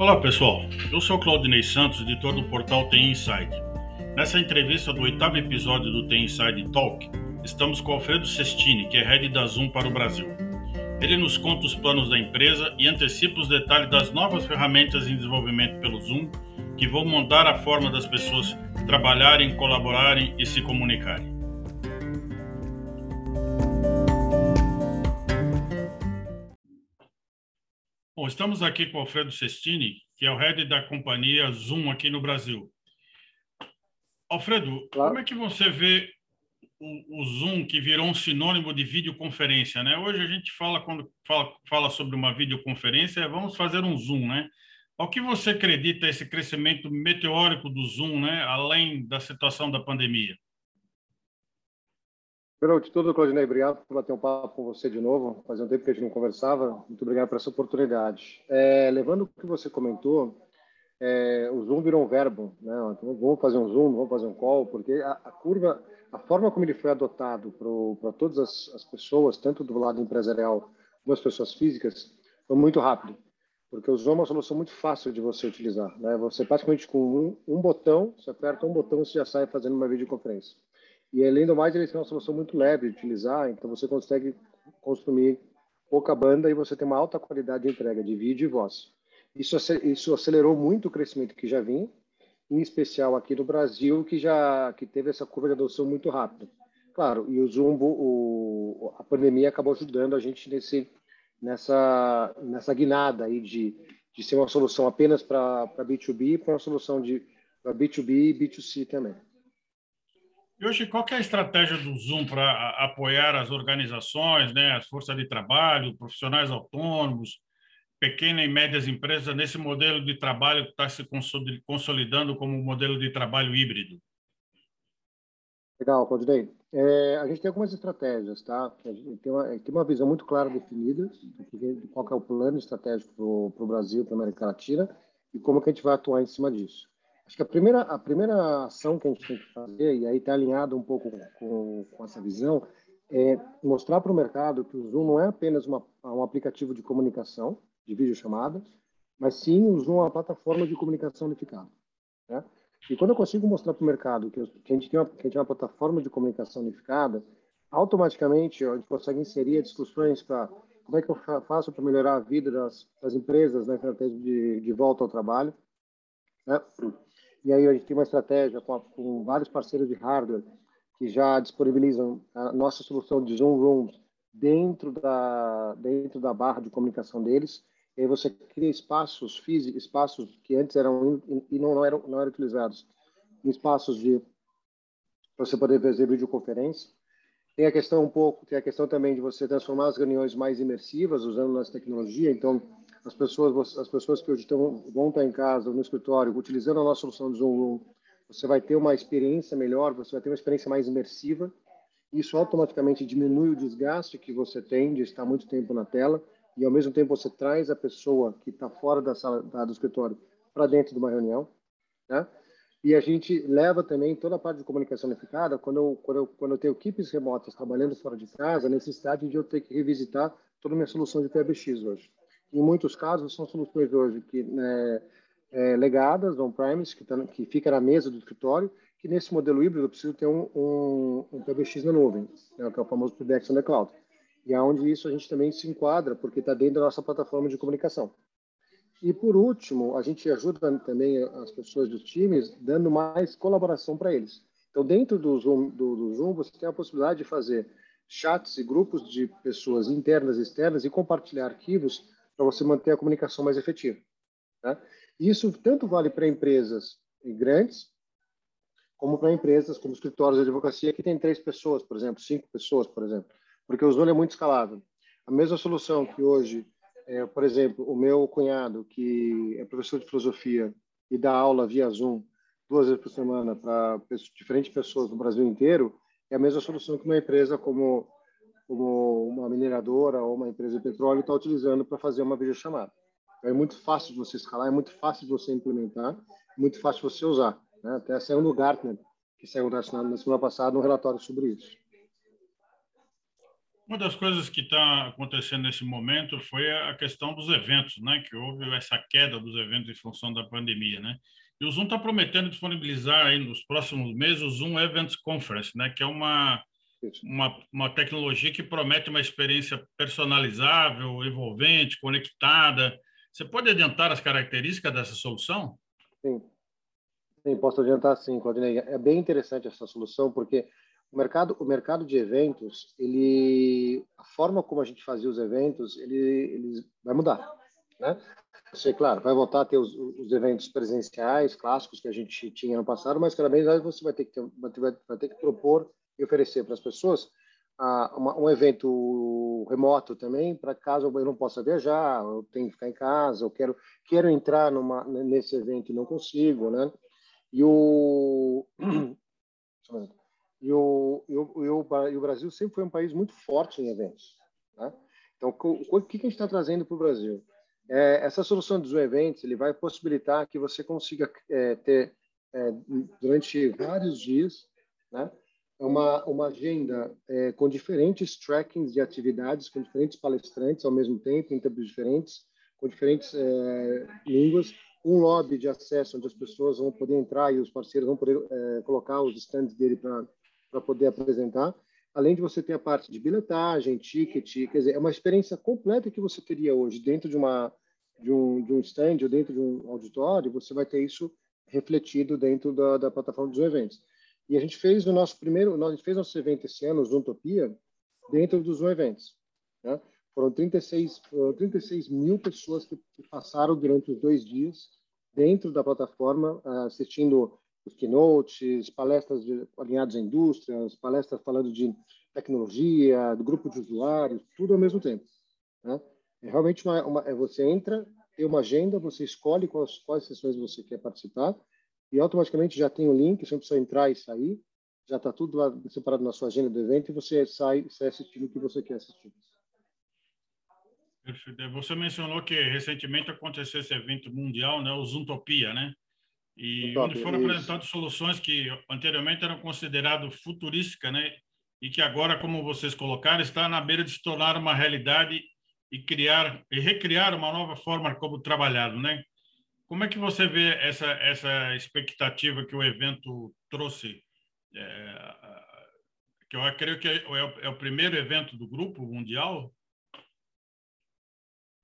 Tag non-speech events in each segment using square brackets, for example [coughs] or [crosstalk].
Olá pessoal, eu sou Claudinei Santos, editor do portal Tem Inside. Nessa entrevista do oitavo episódio do Tem Inside Talk, estamos com Alfredo Sestini, que é head da Zoom para o Brasil. Ele nos conta os planos da empresa e antecipa os detalhes das novas ferramentas em desenvolvimento pelo Zoom, que vão mudar a forma das pessoas trabalharem, colaborarem e se comunicarem. Bom, estamos aqui com o Alfredo Sestini, que é o head da companhia Zoom aqui no Brasil. Alfredo, claro. como é que você vê o, o, Zoom que virou um sinônimo de videoconferência, né? Hoje a gente fala quando fala, fala sobre uma videoconferência, é vamos fazer um Zoom, né? Ao que você acredita esse crescimento meteórico do Zoom, né? Além da situação da pandemia? Primeiro de tudo, Claudinei, obrigado por bater um papo com você de novo. Fazia um tempo que a gente não conversava. Muito obrigado por essa oportunidade. É, levando o que você comentou, é, o Zoom virou um verbo. Né? Então, vamos fazer um Zoom, vamos fazer um call, porque a, a curva, a forma como ele foi adotado para todas as, as, pessoas, tanto do lado empresarial como as pessoas físicas, foi muito rápido. Porque o Zoom é uma solução muito fácil de você utilizar. Né? Você praticamente com um, um botão, você aperta um botão e já sai fazendo uma videoconferência. E além do mais, ele tem uma solução muito leve de utilizar, então você consegue construir pouca banda e você tem uma alta qualidade de entrega de vídeo e voz. Isso, isso acelerou muito o crescimento que já vinha, em especial aqui no Brasil, que já que teve essa curva de adoção muito rápida. Claro, e o Zumbo, o, a pandemia acabou ajudando a gente nesse, nessa, nessa guinada aí de, de ser uma solução apenas para B2B para uma solução de para B2B e B2C também. E hoje, qual é a estratégia do Zoom para apoiar as organizações, né, as forças de trabalho, profissionais autônomos, pequenas e médias empresas nesse modelo de trabalho que está se consolidando como um modelo de trabalho híbrido? Legal, Claudinei. É, a gente tem algumas estratégias, tá? A gente tem uma, tem uma visão muito clara definida de qual é o plano estratégico para o Brasil, para a América Latina e como que a gente vai atuar em cima disso. Acho que a primeira, a primeira ação que a gente tem que fazer, e aí está alinhado um pouco com, com essa visão, é mostrar para o mercado que o Zoom não é apenas uma, um aplicativo de comunicação, de videochamada, mas sim o Zoom é uma plataforma de comunicação unificada. Né? E quando eu consigo mostrar para o mercado que, que, a gente tem uma, que a gente tem uma plataforma de comunicação unificada, automaticamente a gente consegue inserir discussões para como é que eu faço para melhorar a vida das, das empresas na né, de, de volta ao trabalho. Né? E aí a gente tem uma estratégia com, a, com vários parceiros de hardware que já disponibilizam a nossa solução de Zoom Rooms dentro da dentro da barra de comunicação deles. E aí você cria espaços físicos, espaços que antes eram e não, não eram não eram utilizados, espaços de para você poder fazer videoconferência. Tem a questão um pouco, tem a questão também de você transformar as reuniões mais imersivas usando nossa tecnologia. Então, as pessoas, as pessoas que hoje estão, vão estar em casa, no escritório, utilizando a nossa solução de Zoom Room, você vai ter uma experiência melhor, você vai ter uma experiência mais imersiva. Isso automaticamente diminui o desgaste que você tem de estar muito tempo na tela e, ao mesmo tempo, você traz a pessoa que está fora da sala da, do escritório para dentro de uma reunião. Né? E a gente leva também toda a parte de comunicação unificada, quando eu, quando eu, quando eu tenho equipes remotas trabalhando fora de casa, a necessidade de eu ter que revisitar toda a minha solução de PBX hoje em muitos casos, são soluções hoje que né, é, legadas, on-premise, que, tá, que fica na mesa do escritório, que nesse modelo híbrido eu preciso ter um, um, um PBX na nuvem, né, que é o famoso PBX on the cloud. E é isso a gente também se enquadra, porque está dentro da nossa plataforma de comunicação. E por último, a gente ajuda também as pessoas dos times, dando mais colaboração para eles. Então, dentro do Zoom, do, do Zoom, você tem a possibilidade de fazer chats e grupos de pessoas internas e externas e compartilhar arquivos para você manter a comunicação mais efetiva. Né? Isso tanto vale para empresas grandes, como para empresas como escritórios de advocacia que tem três pessoas, por exemplo, cinco pessoas, por exemplo, porque o Zoom é muito escalável. A mesma solução que hoje, é, por exemplo, o meu cunhado, que é professor de filosofia e dá aula via Zoom duas vezes por semana para diferentes pessoas no Brasil inteiro, é a mesma solução que uma empresa como como uma mineradora ou uma empresa de petróleo está utilizando para fazer uma videochamada. Então, é muito fácil de você escalar, é muito fácil de você implementar, é muito fácil de você usar. Né? Até saiu no Gartner, que saiu na semana passada, um relatório sobre isso. Uma das coisas que está acontecendo nesse momento foi a questão dos eventos, né? Que houve essa queda dos eventos em função da pandemia, né? E o Zoom está prometendo disponibilizar aí nos próximos meses o Zoom Events Conference, né? Que é uma uma, uma tecnologia que promete uma experiência personalizável, envolvente, conectada. Você pode adiantar as características dessa solução? Sim. Sim, posso adiantar sim, Claudinei. É bem interessante essa solução, porque o mercado, o mercado de eventos, ele, a forma como a gente fazia os eventos, ele, ele vai mudar, né? Você, claro, vai voltar a ter os, os, eventos presenciais clássicos que a gente tinha no passado, mas cada vez mais você vai ter que ter, vai, vai ter que propor e oferecer para as pessoas uh, uma, um evento remoto também, para caso eu não possa viajar, eu tenho que ficar em casa, eu quero quero entrar numa nesse evento e não consigo, né? E o [clears throat] e o, e o, e o, Brasil sempre foi um país muito forte em eventos. Né? Então, o, o que a gente está trazendo para o Brasil? É, essa solução dos eventos ele vai possibilitar que você consiga é, ter é, durante vários dias, né, uma uma agenda é, com diferentes trackings de atividades, com diferentes palestrantes ao mesmo tempo, em tempos diferentes, com diferentes é, línguas, um lobby de acesso onde as pessoas vão poder entrar e os parceiros vão poder é, colocar os stands dele para poder apresentar. Além de você ter a parte de bilhetagem, ticket, quer dizer, é uma experiência completa que você teria hoje dentro de uma de um, de um stand ou dentro de um auditório, você vai ter isso refletido dentro da, da plataforma dos eventos. E a gente fez o nosso primeiro, nós a gente fez nosso evento esse ano, o Zoomtopia, dentro dos Zoom Eventos. Né? Foram 36, foram 36 mil pessoas que, passaram durante os dois dias dentro da plataforma, assistindo os keynotes, palestras alinhadas à indústria, palestras falando de tecnologia, do grupo de usuários, tudo ao mesmo tempo. Né? É realmente uma, uma é você entra, tem uma agenda, você escolhe quais, quais sessões você quer participar e automaticamente já tem o link, você não precisa entrar e sair, já está tudo separado na sua agenda do evento e você sai, sai assistindo o que você quer assistir. Perfeito. Você mencionou que recentemente aconteceu esse evento mundial, né, o Zoomtopia, né? E onde foram apresentadas soluções que anteriormente eram consideradas futurísticas, né? E que agora, como vocês colocaram, está na beira de se tornar uma realidade e criar e recriar uma nova forma como trabalhado, né? Como é que você vê essa essa expectativa que o evento trouxe? É, que eu creio que é, é o primeiro evento do grupo mundial.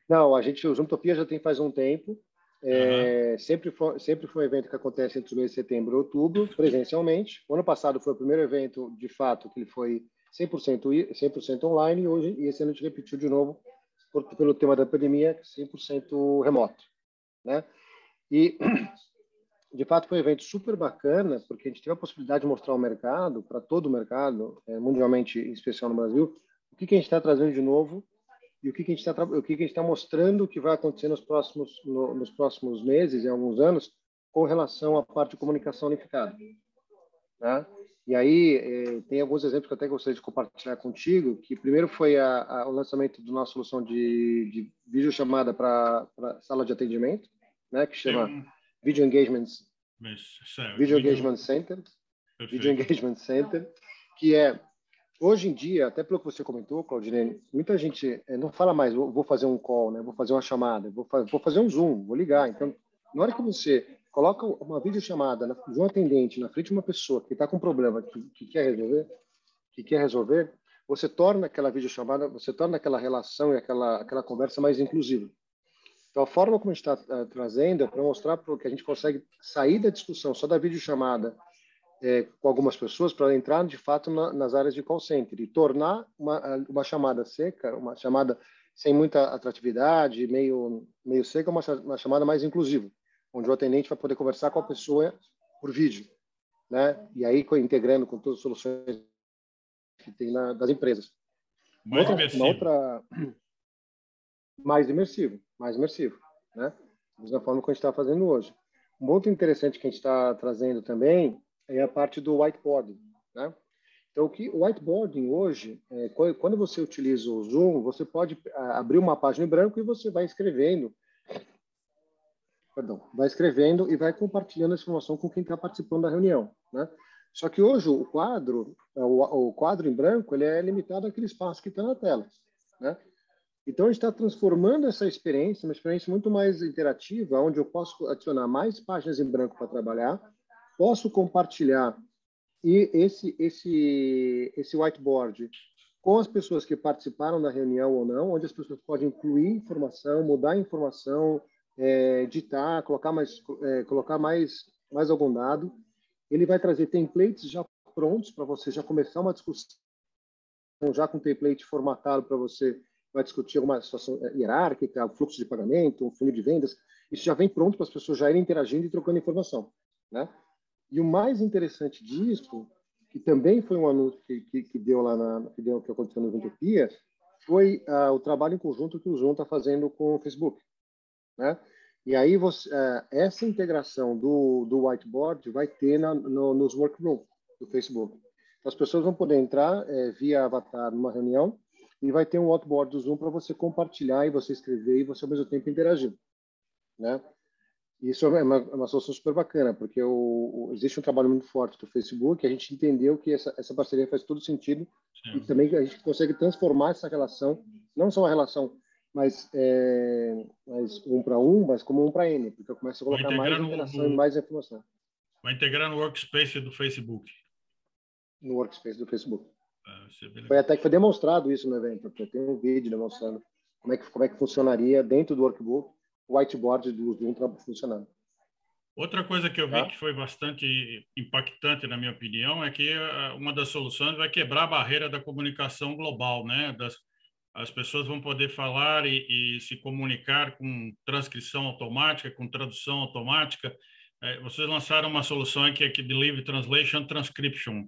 Não, a gente o Zoomtopia já tem faz um tempo. É, uhum. sempre, foi, sempre foi um evento que acontece entre os meses de setembro e outubro, presencialmente. O ano passado foi o primeiro evento, de fato, que ele foi 100%, 100 online, e, hoje, e esse ano a gente repetiu de novo, por, pelo tema da pandemia, 100% remoto. Né? E, [clears throat] de fato, foi um evento super bacana, porque a gente teve a possibilidade de mostrar ao mercado, para todo o mercado, é, mundialmente, em especial no Brasil, o que, que a gente está trazendo de novo e o que, que a gente está o que, está mostrando que vai acontecer nos próximos no, nos próximos meses e alguns anos com relação à parte de comunicação unificada, né? E aí eh, tem alguns exemplos que eu até gostaria de compartilhar contigo. Que primeiro foi a, a, o lançamento da nossa solução de, de videochamada para sala de atendimento, né? Que chama um... Video Engagement Video Engagement Center, Perfeito. Video Engagement Center, que é Hoje em dia, até pelo que você comentou, Claudinei, muita gente é, não fala mais, vou fazer um call, né? vou fazer uma chamada, vou, vou fazer um Zoom, vou ligar. Então, na hora que você coloca uma videochamada de um atendente na frente de uma pessoa que está com um problema, que, que, quer resolver, que quer resolver, você torna aquela videochamada, você torna aquela relação e aquela, aquela conversa mais inclusiva. Então, a forma como a gente está uh, trazendo é para mostrar que a gente consegue sair da discussão só da videochamada é, com algumas pessoas para entrar de fato na, nas áreas de call center e tornar uma, uma chamada seca, uma chamada sem muita atratividade, meio meio seca, uma, uma chamada mais inclusiva, onde o atendente vai poder conversar com a pessoa por vídeo, né? E aí integrando com todas as soluções que tem na, das empresas. Mais outra, imersivo. outra mais imersivo, mais imersivo, né? Da mesma forma que a gente está fazendo hoje. Um ponto interessante que a gente está trazendo também é a parte do whiteboarding, né? Então, o que o whiteboarding hoje, é, quando você utiliza o Zoom, você pode abrir uma página em branco e você vai escrevendo, perdão, vai escrevendo e vai compartilhando essa informação com quem está participando da reunião, né? Só que hoje o quadro, o, o quadro em branco, ele é limitado àquele espaço que está na tela, né? Então, a gente está transformando essa experiência, uma experiência muito mais interativa, onde eu posso adicionar mais páginas em branco para trabalhar, posso compartilhar e esse, esse, esse whiteboard com as pessoas que participaram da reunião ou não, onde as pessoas podem incluir informação, mudar informação, é, editar, colocar mais, é, colocar mais, mais algum dado. Ele vai trazer templates já prontos para você já começar uma discussão, já com template formatado para você vai discutir alguma situação é, hierárquica, fluxo de pagamento, um fundo de vendas. Isso já vem pronto para as pessoas já irem interagindo e trocando informação, né? E o mais interessante disso, que também foi um anúncio que, que, que deu lá na que deu que aconteceu no Utopia, foi uh, o trabalho em conjunto que o Zoom está fazendo com o Facebook, né? E aí você, uh, essa integração do, do whiteboard vai ter na, no, nos workrooms do Facebook. Então, as pessoas vão poder entrar é, via avatar numa reunião e vai ter um whiteboard do Zoom para você compartilhar e você escrever e você ao mesmo tempo interagir, né? Isso é uma, é uma solução super bacana, porque o, o, existe um trabalho muito forte do Facebook, a gente entendeu que essa, essa parceria faz todo sentido Sim. e também a gente consegue transformar essa relação, não só uma relação, mas, é, mas um para um, mas como um para N, porque eu começo a colocar mais interação no, e mais informação. Vai integrar no Workspace do Facebook. No Workspace do Facebook. Ah, foi até que foi demonstrado isso no evento, tem um vídeo demonstrando como é que, como é que funcionaria dentro do Workbook o whiteboard do Zoom funcionando. Outra coisa que eu vi tá? que foi bastante impactante, na minha opinião, é que eh, uma das soluções vai quebrar a barreira da comunicação global, né? Das, as pessoas vão poder falar e, e, se comunicar com transcrição automática, com tradução automática. É, vocês lançaram uma solução que é que Delivery Translation Transcription.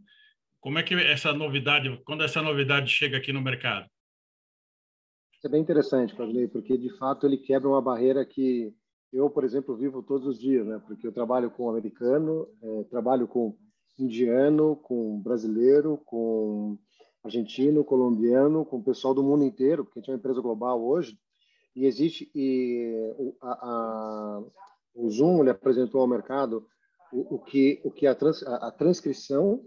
Como é que essa novidade, quando essa novidade chega aqui no mercado? é bem interessante, Claudinei, porque de fato ele quebra uma barreira que eu, por exemplo, vivo todos os dias, né? Porque eu trabalho com americano, é, trabalho com indiano, com brasileiro, com argentino, colombiano, com o pessoal do mundo inteiro, porque a gente é uma empresa global hoje. E existe e a, a, o Zoom ele apresentou ao mercado o, o que o que a, trans, a, a transcrição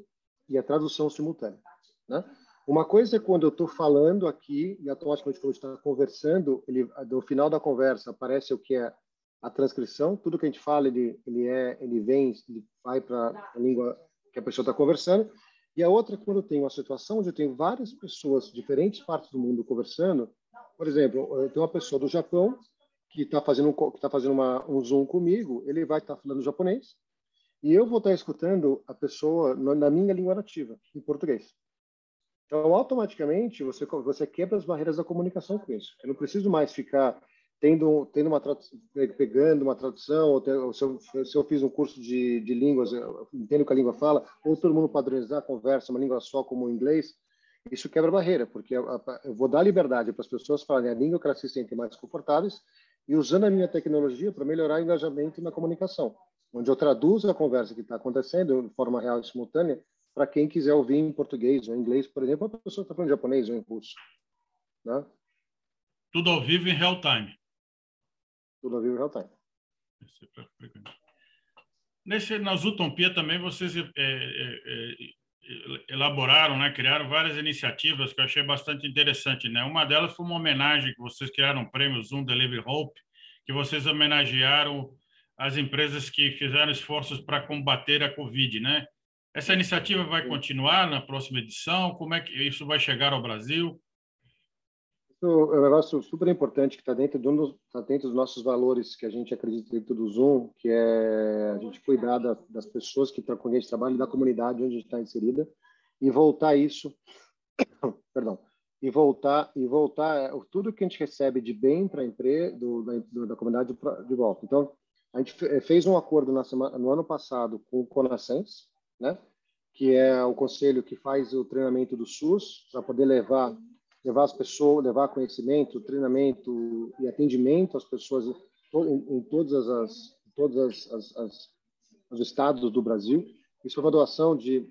e a tradução simultânea, né? Uma coisa é quando eu estou falando aqui e automaticamente quando está conversando, ele, no final da conversa aparece o que é a transcrição, tudo que a gente fala ele ele é ele vem ele vai para a língua que a pessoa está conversando. E a outra é quando eu tenho uma situação onde eu tenho várias pessoas de diferentes partes do mundo conversando. Por exemplo, eu tenho uma pessoa do Japão que está fazendo um, que tá fazendo uma, um zoom comigo, ele vai estar tá falando japonês e eu vou estar escutando a pessoa na minha língua nativa, em português. Então, automaticamente, você, você quebra as barreiras da comunicação com isso. Eu não preciso mais ficar tendo, tendo uma pegando uma tradução, ou, ter, ou se, eu, se, eu, fiz um curso de, de línguas, entendo que a língua fala, ou todo mundo padronizar a conversa, uma língua só como o inglês, isso quebra barreira, porque eu, eu vou dar liberdade para as pessoas falarem a língua que elas se sentem mais confortáveis e usando a minha tecnologia para melhorar o engajamento na comunicação, onde eu traduzo a conversa que está acontecendo de forma real e simultânea para quem quiser ouvir em português ou em inglês, por exemplo, a pessoa está falando japonês ou em russo. Né? Tudo ao vivo em real time. Tudo ao vivo em real time. Nesse, na Zutompia também vocês é, é, é, elaboraram, né, criaram várias iniciativas que eu achei bastante interessante. Né? Uma delas foi uma homenagem que vocês criaram um prêmio Zoom Delivery Hope, que vocês homenagearam as empresas que fizeram esforços para combater a Covid, né? Essa iniciativa vai continuar na próxima edição? Como é que isso vai chegar ao Brasil? Isso é um negócio super importante que está dentro, um tá dentro dos nossos valores que a gente acredita dentro do Zoom, que é a gente cuidar da, das pessoas que estão com a gente trabalho e da comunidade onde a gente está inserida e voltar isso, [coughs] perdão, e voltar e voltar é, tudo que a gente recebe de bem para a empresa do, da, da comunidade de volta. Então a gente fez um acordo na semana, no ano passado com o Conascens, né? que é o conselho que faz o treinamento do SUS para poder levar levar as pessoas, levar conhecimento, treinamento e atendimento às pessoas em, em todas as todas as, as, os estados do Brasil. Isso foi uma doação de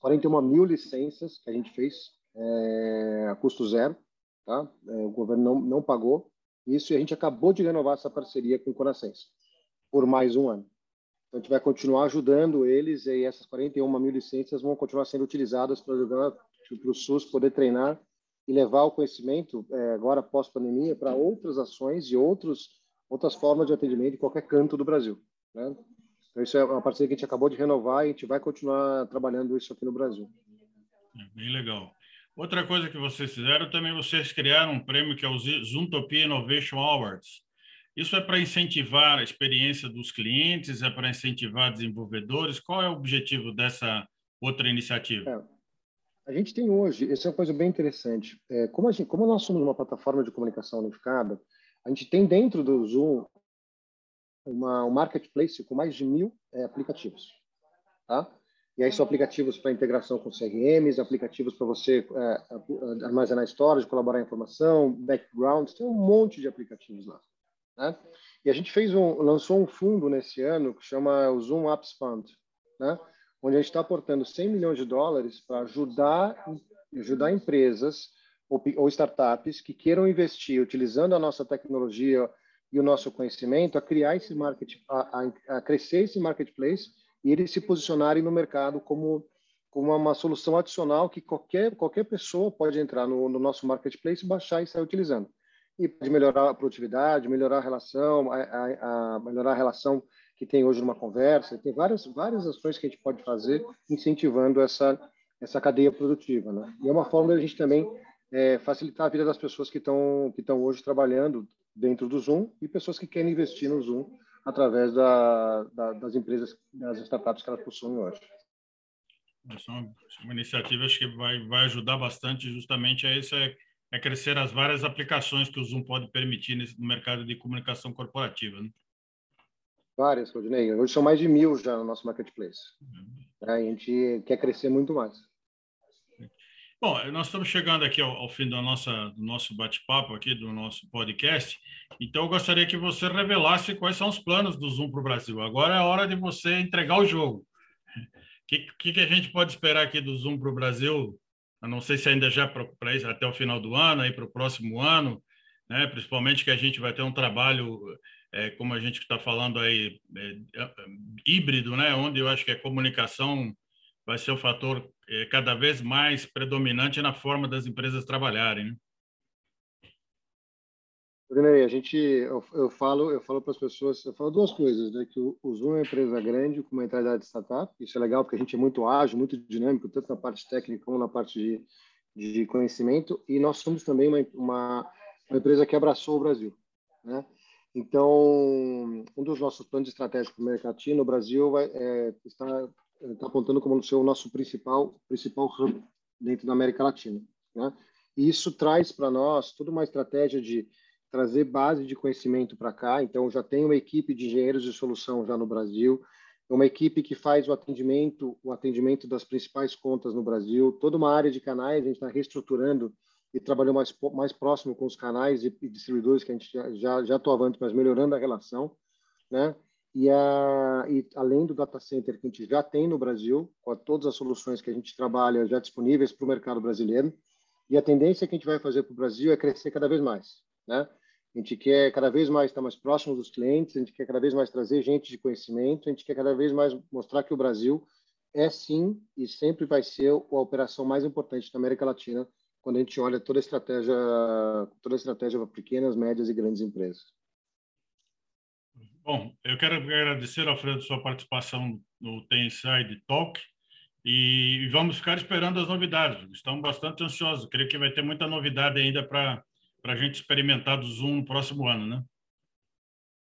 41 mil licenças que a gente fez é, a custo zero, tá? É, o governo não, não pagou isso e a gente acabou de renovar essa parceria com o Conascens por mais um ano. Então, a gente vai continuar ajudando eles e essas 41 mil licenças vão continuar sendo utilizadas para ajudar para o SUS poder treinar e levar o conhecimento, é, agora pós-pandemia, para outras ações e outros, outras formas de atendimento em qualquer canto do Brasil. Né? Então, isso é uma parceria que a gente acabou de renovar e a gente vai continuar trabalhando isso aqui no Brasil. É bem legal. Outra coisa que vocês fizeram, também vocês criaram um prêmio que é o Zoomtopia Innovation Awards. Isso é para incentivar a experiência dos clientes, é para incentivar desenvolvedores? Qual é o objetivo dessa outra iniciativa? É, a gente tem hoje, essa é uma coisa bem interessante. É, como, gente, como nós somos uma plataforma de comunicação unificada, a gente tem dentro do Zoom uma, um marketplace com mais de mil é, aplicativos. Tá? E aí são aplicativos para integração com CRMs, aplicativos para você é, armazenar storage, colaborar em informação, backgrounds, tem um monte de aplicativos lá. Né? E a gente fez um, lançou um fundo nesse ano que chama o Zoom Apps Fund, né? onde a gente está aportando 100 milhões de dólares para ajudar, ajudar empresas ou, ou startups que queiram investir utilizando a nossa tecnologia e o nosso conhecimento a criar esse market, a, a, a crescer esse marketplace e eles se posicionarem no mercado como como uma solução adicional que qualquer qualquer pessoa pode entrar no, no nosso marketplace, baixar e sair utilizando e pode melhorar a produtividade, melhorar a relação, a, a, a, melhorar a relação que tem hoje numa conversa. Tem várias várias ações que a gente pode fazer incentivando essa essa cadeia produtiva, né? E é uma forma de a gente também é, facilitar a vida das pessoas que estão que estão hoje trabalhando dentro do Zoom e pessoas que querem investir no Zoom através da, da, das empresas, das startups que elas possuem hoje. Essa é uma, é uma iniciativa acho que vai vai ajudar bastante justamente a esse é crescer as várias aplicações que o Zoom pode permitir nesse, no mercado de comunicação corporativa. Né? Várias, Rodinei. Hoje são mais de mil já no nosso marketplace. Uhum. A gente quer crescer muito mais. Bom, nós estamos chegando aqui ao, ao fim da nossa, do nosso bate-papo aqui, do nosso podcast. Então, eu gostaria que você revelasse quais são os planos do Zoom para o Brasil. Agora é a hora de você entregar o jogo. O que, que, que a gente pode esperar aqui do Zoom para o Brasil eu não sei se ainda já para isso até o final do ano, aí para o próximo ano, né? principalmente que a gente vai ter um trabalho, é, como a gente está falando aí, é, é, híbrido, né? onde eu acho que a comunicação vai ser o fator é, cada vez mais predominante na forma das empresas trabalharem. Né? Brunet, a gente, eu, eu, falo, eu falo para as pessoas, eu falo duas coisas, né? Que o, o Zoom é uma empresa grande com uma mentalidade de startup. Isso é legal porque a gente é muito ágil, muito dinâmico, tanto na parte técnica como na parte de, de conhecimento. E nós somos também uma, uma, uma empresa que abraçou o Brasil, né? Então, um dos nossos planos estratégicos para o América Latina, o Brasil vai, é, está, está apontando como ser o nosso principal principal hub dentro da América Latina, né? E isso traz para nós toda uma estratégia de trazer base de conhecimento para cá. Então, já tem uma equipe de engenheiros de solução já no Brasil, uma equipe que faz o atendimento, o atendimento das principais contas no Brasil, toda uma área de canais, a gente está reestruturando e trabalhando mais, mais próximo com os canais e, e distribuidores que a gente já, já, já atuava mas melhorando a relação, né? E, a, e além do data center que a gente já tem no Brasil, com todas as soluções que a gente trabalha já disponíveis para o mercado brasileiro, e a tendência que a gente vai fazer para o Brasil é crescer cada vez mais, né? A gente quer cada vez mais estar mais próximo dos clientes, a gente quer cada vez mais trazer gente de conhecimento, a gente quer cada vez mais mostrar que o Brasil é sim e sempre vai ser a operação mais importante da América Latina quando a gente olha toda a estratégia, toda a estratégia para pequenas, médias e grandes empresas. Bom, eu quero agradecer, Alfredo, sua participação no Tem Inside Talk e vamos ficar esperando as novidades. Estamos bastante ansiosos. Creio que vai ter muita novidade ainda para para a gente experimentar do Zoom no próximo ano, né?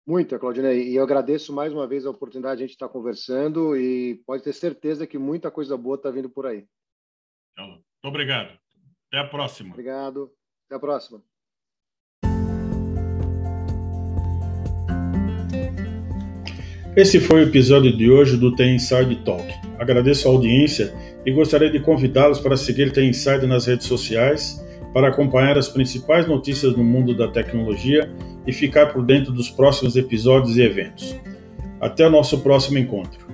Muita, Claudinei. E eu agradeço mais uma vez a oportunidade de a gente estar conversando e pode ter certeza que muita coisa boa está vindo por aí. Então, muito obrigado. Até a próxima. Obrigado. Até a próxima. Esse foi o episódio de hoje do Tem Inside Talk. Agradeço a audiência e gostaria de convidá-los para seguir Tem Inside nas redes sociais para acompanhar as principais notícias no mundo da tecnologia e ficar por dentro dos próximos episódios e eventos. Até o nosso próximo encontro.